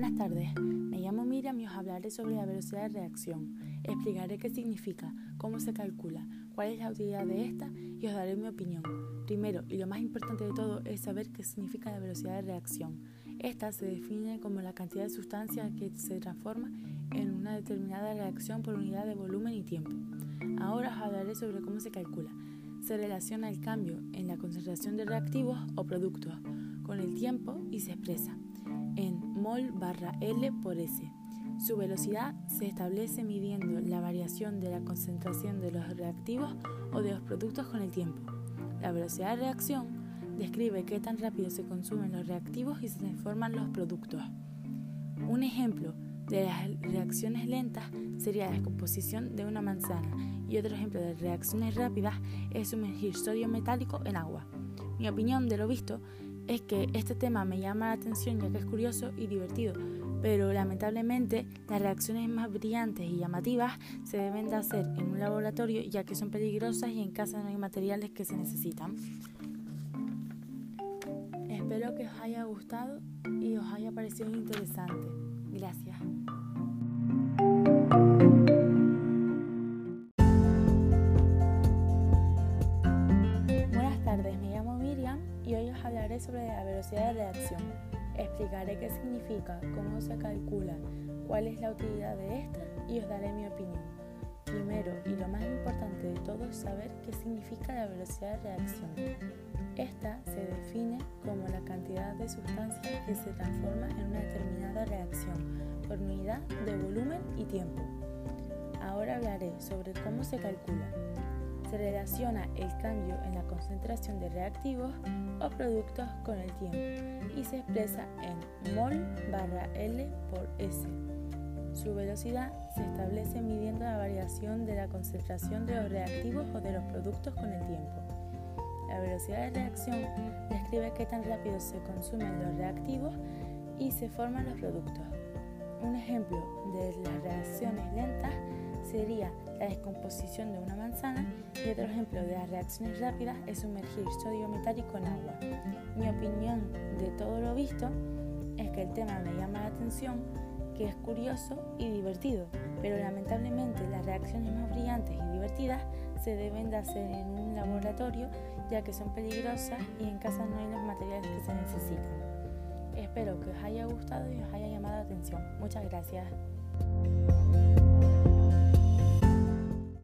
Buenas tardes, me llamo Miriam y os hablaré sobre la velocidad de reacción. Explicaré qué significa, cómo se calcula, cuál es la utilidad de esta y os daré mi opinión. Primero, y lo más importante de todo, es saber qué significa la velocidad de reacción. Esta se define como la cantidad de sustancia que se transforma en una determinada reacción por unidad de volumen y tiempo. Ahora os hablaré sobre cómo se calcula. Se relaciona el cambio en la concentración de reactivos o productos con el tiempo y se expresa en mol barra L por S. Su velocidad se establece midiendo la variación de la concentración de los reactivos o de los productos con el tiempo. La velocidad de reacción describe qué tan rápido se consumen los reactivos y se transforman los productos. Un ejemplo de las reacciones lentas sería la descomposición de una manzana y otro ejemplo de reacciones rápidas es sumergir sodio metálico en agua. Mi opinión de lo visto es que este tema me llama la atención ya que es curioso y divertido, pero lamentablemente las reacciones más brillantes y llamativas se deben de hacer en un laboratorio ya que son peligrosas y en casa no hay materiales que se necesitan. Espero que os haya gustado y os haya parecido interesante. Gracias. Y hoy os hablaré sobre la velocidad de reacción. Explicaré qué significa, cómo se calcula, cuál es la utilidad de esta y os daré mi opinión. Primero, y lo más importante de todo, es saber qué significa la velocidad de reacción. Esta se define como la cantidad de sustancia que se transforma en una determinada reacción por unidad de volumen y tiempo. Ahora hablaré sobre cómo se calcula. Se relaciona el cambio en la concentración de reactivos o productos con el tiempo y se expresa en mol barra L por S. Su velocidad se establece midiendo la variación de la concentración de los reactivos o de los productos con el tiempo. La velocidad de reacción describe qué tan rápido se consumen los reactivos y se forman los productos. Un ejemplo de las reacciones lentas sería la descomposición de una manzana y otro ejemplo de las reacciones rápidas es sumergir sodio metálico en agua. Mi opinión de todo lo visto es que el tema me llama la atención, que es curioso y divertido, pero lamentablemente las reacciones más brillantes y divertidas se deben de hacer en un laboratorio ya que son peligrosas y en casa no hay los materiales que se necesitan. Espero que os haya gustado y os haya llamado la atención. Muchas gracias.